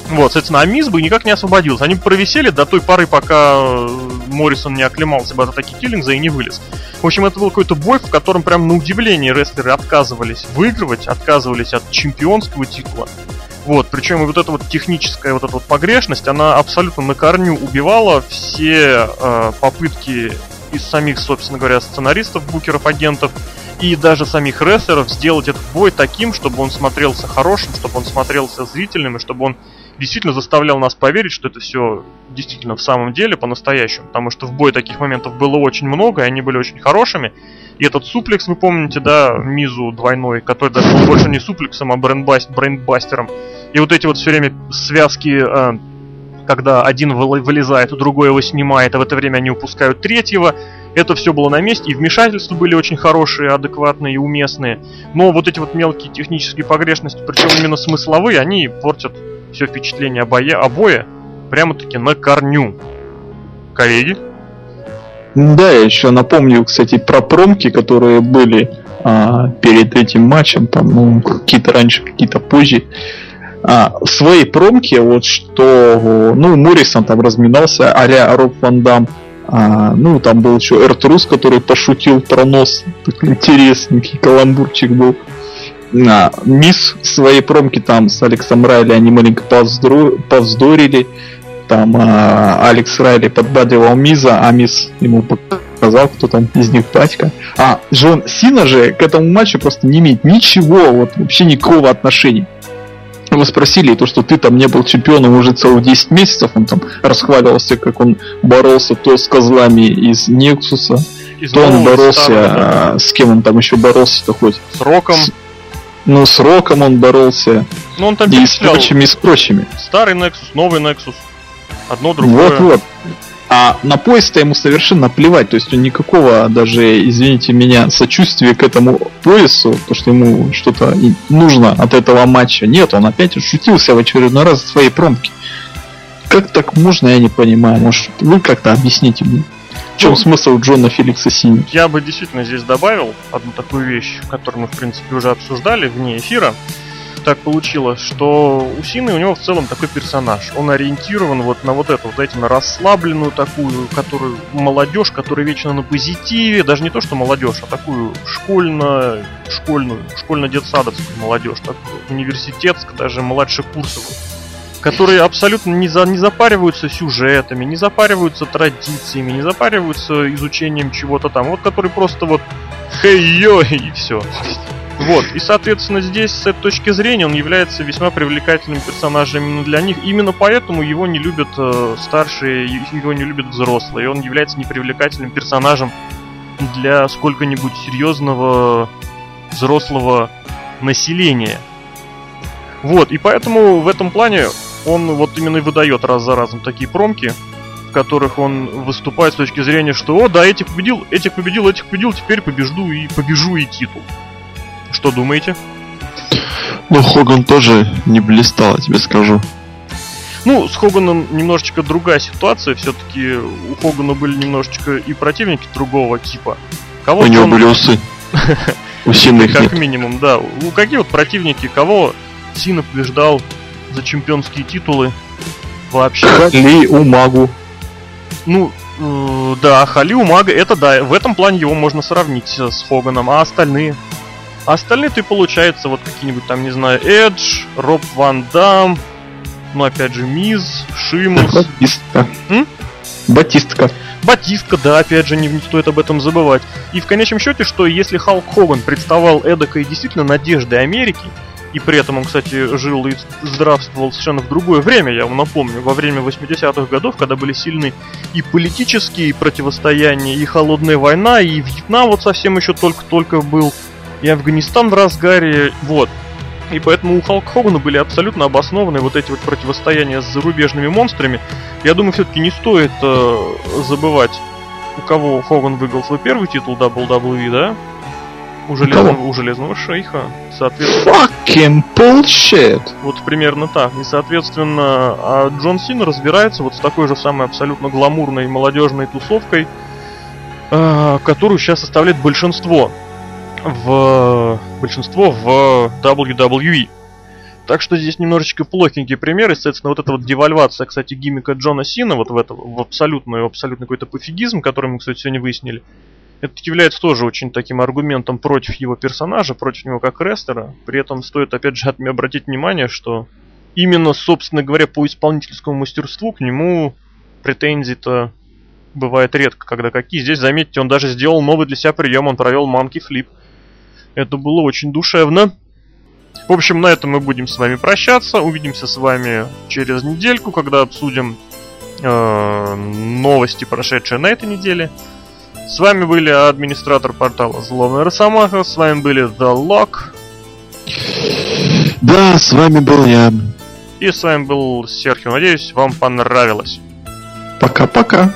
Вот, соответственно, а Миз бы никак не освободился. Они провисели до той поры, пока э, Моррисон не оклемался бы от атаки Киллингза и не вылез. В общем, это был какой-то бой, в котором прям на удивление рестлеры отказывались выигрывать, отказывались от чемпионского титула. Вот, причем вот эта вот техническая вот эта вот погрешность, она абсолютно на корню убивала все э, попытки из самих, собственно говоря, сценаристов, букеров, агентов и даже самих рестлеров сделать этот бой таким, чтобы он смотрелся хорошим, чтобы он смотрелся зрительным, и чтобы он действительно заставлял нас поверить, что это все действительно в самом деле по-настоящему. Потому что в бой таких моментов было очень много, и они были очень хорошими. И этот суплекс, вы помните, да, Мизу двойной, который даже был больше не суплексом, а брейнбаст, брейнбастером, И вот эти вот все время связки, э, когда один вылезает, другой его снимает, а в это время они упускают третьего, это все было на месте, и вмешательства были очень хорошие, адекватные и уместные. Но вот эти вот мелкие технические погрешности, причем именно смысловые, они портят все впечатление обоя, обоя прямо-таки на корню. Коллеги? Да, я еще напомню, кстати, про промки, которые были а, перед этим матчем, там, ну, какие-то раньше, какие-то позже. А, в своей промке, вот что, ну, Моррисон там разминался, а Роб Ван Дам, а, ну, там был еще Эртрус, который пошутил про нос, такой интересненький каламбурчик был. А, Мисс своей промке там с Алексом Райли они маленько повздорили. Там а, Алекс Райли подбадривал Миза, а Мисс ему показал, кто там из них батька. А Джон Сина же к этому матчу просто не имеет ничего, вот вообще никакого отношения. Его спросили, то, что ты там не был чемпионом уже целых 10 месяцев, он там расхваливался, как он боролся то с козлами из Нексуса, из то он боролся, старого, а, с кем он там еще боролся-то хоть? С Роком. С, ну, с Роком он боролся. Ну, он там и с прочими, и с прочими. Старый Nexus, новый Nexus. Одно другое. Вот-вот. А на поезд-то ему совершенно плевать, то есть он никакого даже, извините меня, сочувствия к этому поясу, то что ему что-то нужно от этого матча. Нет, он опять шутился в очередной раз в своей промке. Как так можно, я не понимаю. Может, вы как-то объясните мне. В чем ну, смысл Джона Феликса Сини? Я бы действительно здесь добавил одну такую вещь, которую мы, в принципе, уже обсуждали вне эфира так получилось, что у Сины у него в целом такой персонаж. Он ориентирован вот на вот эту, вот знаете, на расслабленную такую, которую молодежь, которая вечно на позитиве, даже не то, что молодежь, а такую школьно, школьную, школьно-детсадовскую молодежь, такую университетскую, даже младших курсовых которые абсолютно не, за, не запариваются сюжетами, не запариваются традициями, не запариваются изучением чего-то там. Вот которые просто вот хей-йо и все. Вот, и, соответственно, здесь, с этой точки зрения, он является весьма привлекательным персонажем именно для них. Именно поэтому его не любят э, старшие, его не любят взрослые. Он является непривлекательным персонажем для сколько-нибудь серьезного взрослого населения. Вот, и поэтому в этом плане он вот именно и выдает раз за разом такие промки, в которых он выступает с точки зрения, что «О, да, этих победил, этих победил, этих победил, теперь побежду и побежу и титул». Что думаете? Ну, Хоган тоже не блистал, я тебе скажу. Ну, с Хоганом немножечко другая ситуация. Все-таки у Хогана были немножечко и противники другого типа. Кого у него он... были усы. У Сины их Как минимум, да. У какие вот противники, кого Сина побеждал за чемпионские титулы вообще? Хали Умагу. Ну, э, да, Хали Умага, это да, в этом плане его можно сравнить с Хоганом, а остальные? А остальные ты получается вот какие-нибудь там, не знаю, Эдж, Роб Ван Дам, ну опять же Миз, Шимус. Батистка. М? Батистка. Батистка, да, опять же, не, не стоит об этом забывать. И в конечном счете, что если Халк Хоган представал эдакой действительно надеждой Америки, и при этом он, кстати, жил и здравствовал совершенно в другое время, я вам напомню, во время 80-х годов, когда были сильны и политические противостояния, и холодная война, и Вьетнам вот совсем еще только-только был и Афганистан в разгаре, вот. И поэтому у Халк Хогана были абсолютно обоснованы вот эти вот противостояния с зарубежными монстрами. Я думаю, все-таки не стоит э, забывать, у кого Хоган выиграл свой первый титул WWE, да? У железного, у железного шейха. Соответственно... Fucking bullshit! Вот примерно так. И, соответственно, а Джон Сина разбирается вот с такой же самой абсолютно гламурной молодежной тусовкой, э, которую сейчас составляет большинство в большинство в WWE. Так что здесь немножечко плохенький пример. Естественно, вот эта вот девальвация, кстати, гиммика Джона Сина, вот в это, в абсолютную, абсолютный какой-то пофигизм, который мы, кстати, сегодня выяснили, это является тоже очень таким аргументом против его персонажа, против него как рестлера. При этом стоит, опять же, обратить внимание, что именно, собственно говоря, по исполнительскому мастерству к нему претензий-то бывает редко, когда какие. Здесь, заметьте, он даже сделал новый для себя прием, он провел манки флип. Это было очень душевно. В общем, на этом мы будем с вами прощаться. Увидимся с вами через недельку, когда обсудим э, новости, прошедшие на этой неделе. С вами были администратор портала Злобная Росомаха. С вами были The Lock. Да, с вами был я. И с вами был Серхио. Надеюсь, вам понравилось. Пока-пока.